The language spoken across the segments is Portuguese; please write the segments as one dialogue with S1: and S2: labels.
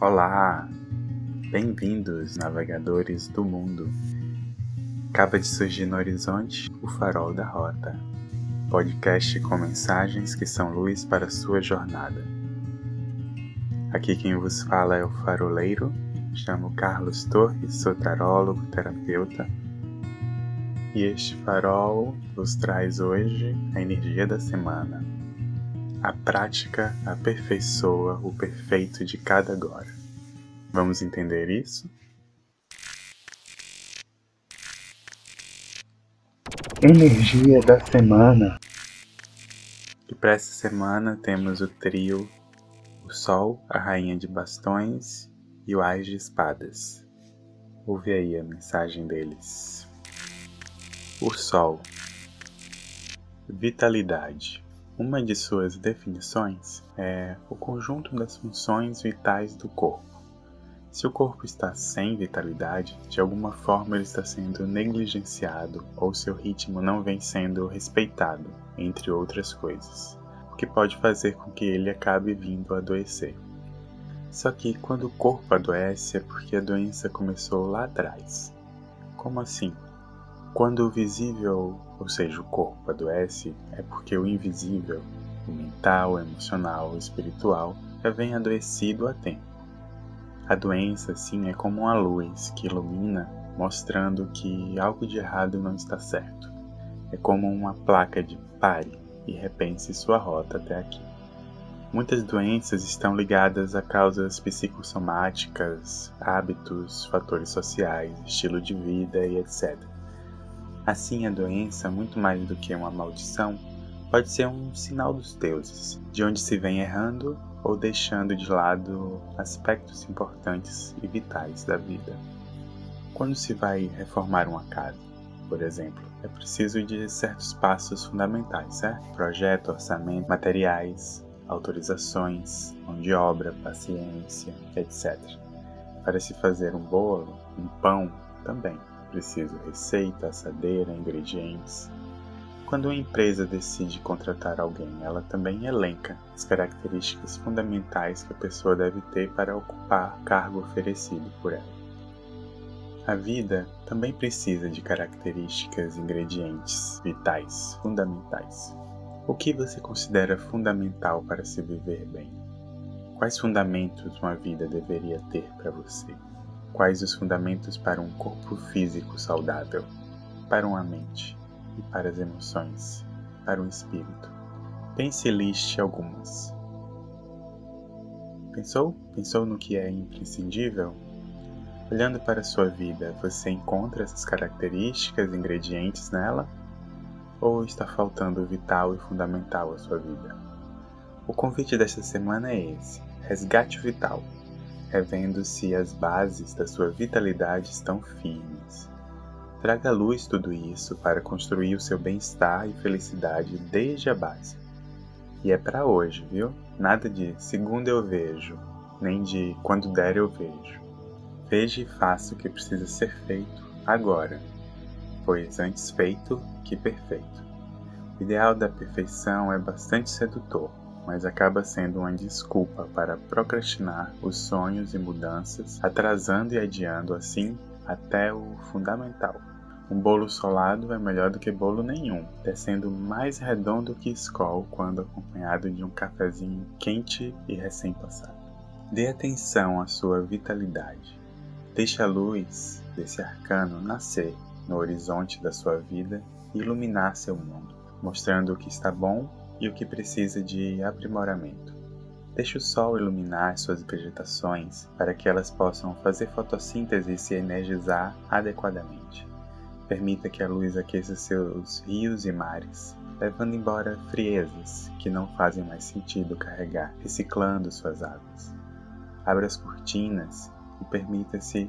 S1: Olá! Bem-vindos, navegadores do mundo. Acaba de surgir no horizonte o farol da rota. Podcast com mensagens que são luz para sua jornada. Aqui quem vos fala é o faroleiro, chamo Carlos Torres, sou tarólogo, terapeuta. E este farol vos traz hoje a energia da semana, a prática aperfeiçoa o perfeito de cada agora. Vamos entender isso? Energia da semana. E para essa semana temos o trio o Sol, a Rainha de Bastões e o Ás de Espadas. Ouve aí a mensagem deles. O Sol. Vitalidade. Uma de suas definições é o conjunto das funções vitais do corpo. Se o corpo está sem vitalidade, de alguma forma ele está sendo negligenciado ou seu ritmo não vem sendo respeitado, entre outras coisas, o que pode fazer com que ele acabe vindo a adoecer. Só que quando o corpo adoece é porque a doença começou lá atrás. Como assim? Quando o visível, ou seja, o corpo, adoece, é porque o invisível, o mental, emocional, espiritual, já vem adoecido há tempo. A doença, sim, é como uma luz que ilumina, mostrando que algo de errado não está certo. É como uma placa de pare e repense sua rota até aqui. Muitas doenças estão ligadas a causas psicossomáticas, hábitos, fatores sociais, estilo de vida e etc. Assim, a doença, muito mais do que uma maldição, pode ser um sinal dos deuses, de onde se vem errando ou deixando de lado aspectos importantes e vitais da vida. Quando se vai reformar uma casa, por exemplo, é preciso de certos passos fundamentais, certo? Projeto, orçamento, materiais, autorizações, mão de obra, paciência, etc. Para se fazer um bolo, um pão, também preciso receita, assadeira, ingredientes. Quando uma empresa decide contratar alguém, ela também elenca as características fundamentais que a pessoa deve ter para ocupar o cargo oferecido por ela. A vida também precisa de características, ingredientes vitais, fundamentais. O que você considera fundamental para se viver bem? Quais fundamentos uma vida deveria ter para você? Quais os fundamentos para um corpo físico saudável, para uma mente e para as emoções, para o espírito? Pense e liste algumas. Pensou? Pensou no que é imprescindível? Olhando para a sua vida, você encontra essas características, ingredientes nela? Ou está faltando o vital e fundamental à sua vida? O convite desta semana é esse: resgate vital revendo se as bases da sua vitalidade estão firmes. Traga à luz tudo isso para construir o seu bem-estar e felicidade desde a base. E é para hoje, viu? Nada de segunda eu vejo, nem de quando der eu vejo. Veja e faça o que precisa ser feito agora, pois antes feito que perfeito. O ideal da perfeição é bastante sedutor, mas acaba sendo uma desculpa para procrastinar os sonhos e mudanças, atrasando e adiando assim até o fundamental. Um bolo solado é melhor do que bolo nenhum, descendo mais redondo que escol quando acompanhado de um cafezinho quente e recém-passado. Dê atenção à sua vitalidade. Deixe a luz desse arcano nascer no horizonte da sua vida e iluminar seu mundo, mostrando o que está bom e o que precisa de aprimoramento. Deixe o sol iluminar suas vegetações para que elas possam fazer fotossíntese e se energizar adequadamente. Permita que a luz aqueça seus rios e mares, levando embora friezas que não fazem mais sentido carregar, reciclando suas águas. Abra as cortinas e permita-se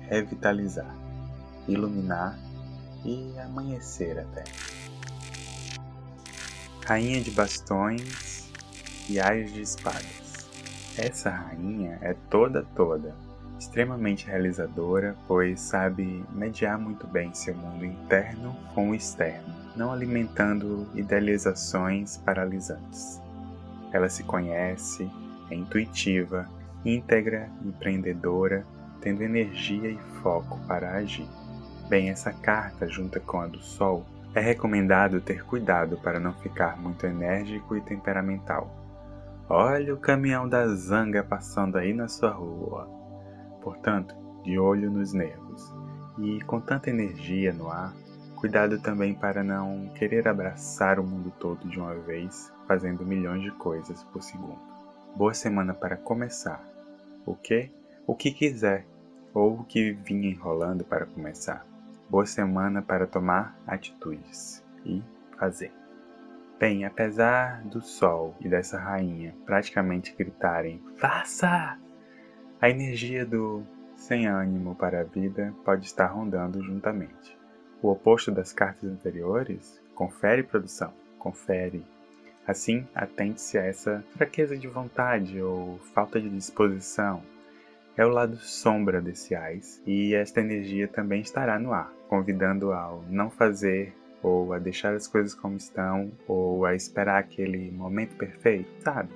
S1: revitalizar, iluminar e amanhecer até. Rainha de bastões e ais de espadas. Essa rainha é toda toda, extremamente realizadora, pois sabe mediar muito bem seu mundo interno com o externo, não alimentando idealizações paralisantes. Ela se conhece, é intuitiva íntegra, empreendedora, tendo energia e foco para agir. Bem, essa carta, junto com a do Sol, é recomendado ter cuidado para não ficar muito enérgico e temperamental. Olha o caminhão da zanga passando aí na sua rua. Portanto, de olho nos nervos. E com tanta energia no ar, cuidado também para não querer abraçar o mundo todo de uma vez, fazendo milhões de coisas por segundo. Boa semana para começar. O que? O que quiser, ou o que vinha enrolando para começar. Boa semana para tomar atitudes e fazer. Bem, apesar do sol e dessa rainha praticamente gritarem: Faça! A energia do sem ânimo para a vida pode estar rondando juntamente. O oposto das cartas anteriores, confere produção, confere Assim, atente-se a essa fraqueza de vontade ou falta de disposição. É o lado sombra desse ais, e esta energia também estará no ar, convidando ao não fazer ou a deixar as coisas como estão, ou a esperar aquele momento perfeito, sabe?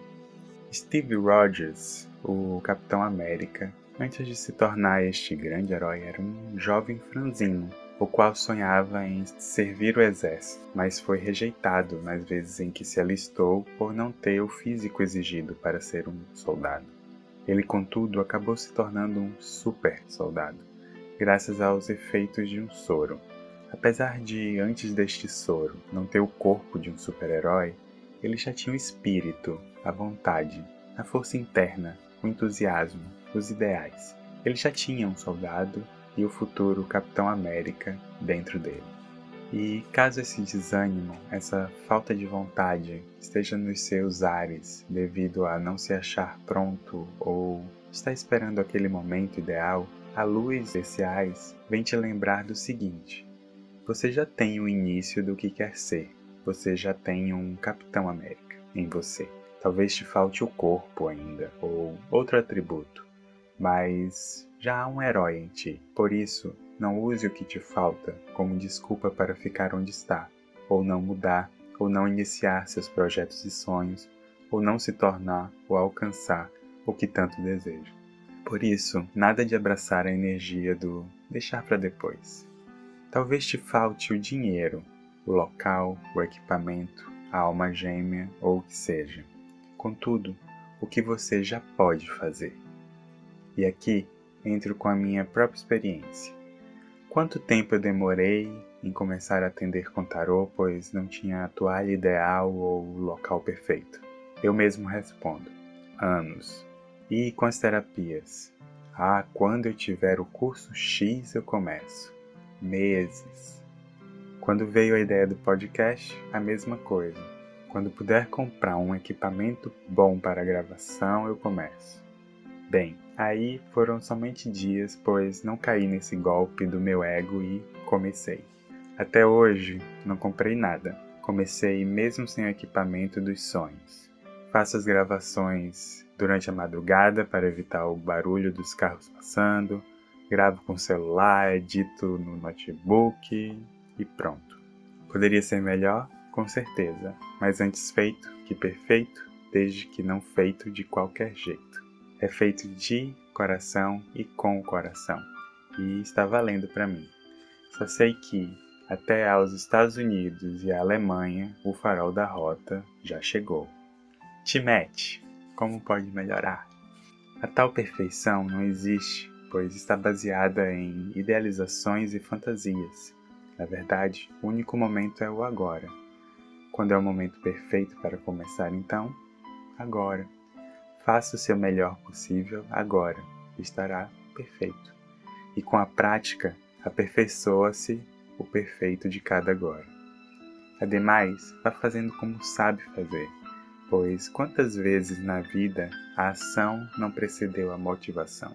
S1: Steve Rogers, o Capitão América, antes de se tornar este grande herói, era um jovem franzino o qual sonhava em servir o exército, mas foi rejeitado nas vezes em que se alistou por não ter o físico exigido para ser um soldado. Ele, contudo, acabou se tornando um super soldado, graças aos efeitos de um soro. Apesar de, antes deste soro, não ter o corpo de um super-herói, ele já tinha o espírito, a vontade, a força interna, o entusiasmo, os ideais. Ele já tinha um soldado e o futuro Capitão América dentro dele. E caso esse desânimo, essa falta de vontade esteja nos seus ares devido a não se achar pronto ou está esperando aquele momento ideal, a luz desse ais vem te lembrar do seguinte: você já tem o início do que quer ser, você já tem um Capitão América em você. Talvez te falte o corpo ainda, ou outro atributo, mas já há um herói em ti. Por isso, não use o que te falta como desculpa para ficar onde está, ou não mudar, ou não iniciar seus projetos e sonhos, ou não se tornar ou alcançar o que tanto deseja. Por isso, nada de abraçar a energia do deixar para depois. Talvez te falte o dinheiro, o local, o equipamento, a alma gêmea ou o que seja. Contudo, o que você já pode fazer. E aqui entro com a minha própria experiência. Quanto tempo eu demorei em começar a atender com tarô, pois não tinha a toalha ideal ou o local perfeito? Eu mesmo respondo: anos. E com as terapias? Ah, quando eu tiver o curso X eu começo. Meses. Quando veio a ideia do podcast, a mesma coisa. Quando puder comprar um equipamento bom para gravação, eu começo. Bem, Aí foram somente dias, pois não caí nesse golpe do meu ego e comecei. Até hoje não comprei nada. Comecei mesmo sem o equipamento dos sonhos. Faço as gravações durante a madrugada para evitar o barulho dos carros passando. Gravo com o celular, edito no notebook e pronto. Poderia ser melhor? Com certeza, mas antes feito que perfeito, desde que não feito de qualquer jeito é feito de coração e com o coração, e está valendo para mim. Só sei que até aos Estados Unidos e à Alemanha o farol da rota já chegou. Timete, como pode melhorar? A tal perfeição não existe, pois está baseada em idealizações e fantasias. Na verdade, o único momento é o agora. Quando é o momento perfeito para começar, então? Agora. Faça o seu melhor possível agora, estará perfeito. E com a prática, aperfeiçoa-se o perfeito de cada agora. Ademais, vá fazendo como sabe fazer, pois quantas vezes na vida a ação não precedeu a motivação?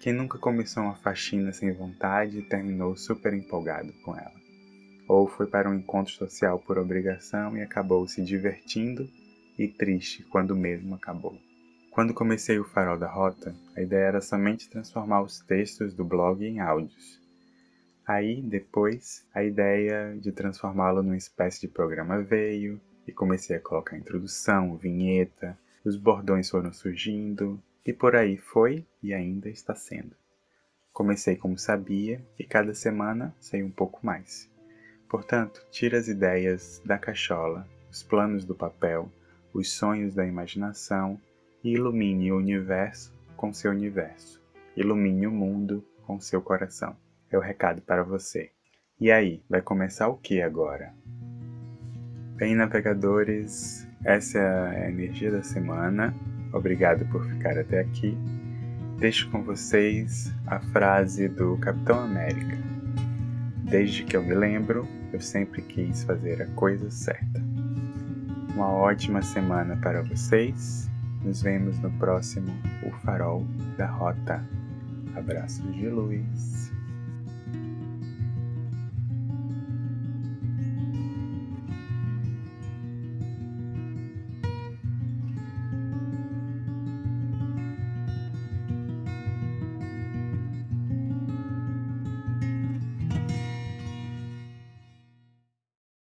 S1: Quem nunca começou uma faxina sem vontade e terminou super empolgado com ela? Ou foi para um encontro social por obrigação e acabou se divertindo e triste quando mesmo acabou? Quando comecei o Farol da Rota, a ideia era somente transformar os textos do blog em áudios. Aí, depois, a ideia de transformá-lo numa espécie de programa veio e comecei a colocar introdução, vinheta, os bordões foram surgindo E por aí foi e ainda está sendo. Comecei como sabia e cada semana sei um pouco mais. Portanto, tire as ideias da cachola, os planos do papel, os sonhos da imaginação e ilumine o universo com seu universo. Ilumine o mundo com seu coração. É o recado para você. E aí, vai começar o que agora? Bem, navegadores, essa é a energia da semana. Obrigado por ficar até aqui. Deixo com vocês a frase do Capitão América. Desde que eu me lembro, eu sempre quis fazer a coisa certa. Uma ótima semana para vocês. Nos vemos no próximo O Farol da Rota. Abraços de luz.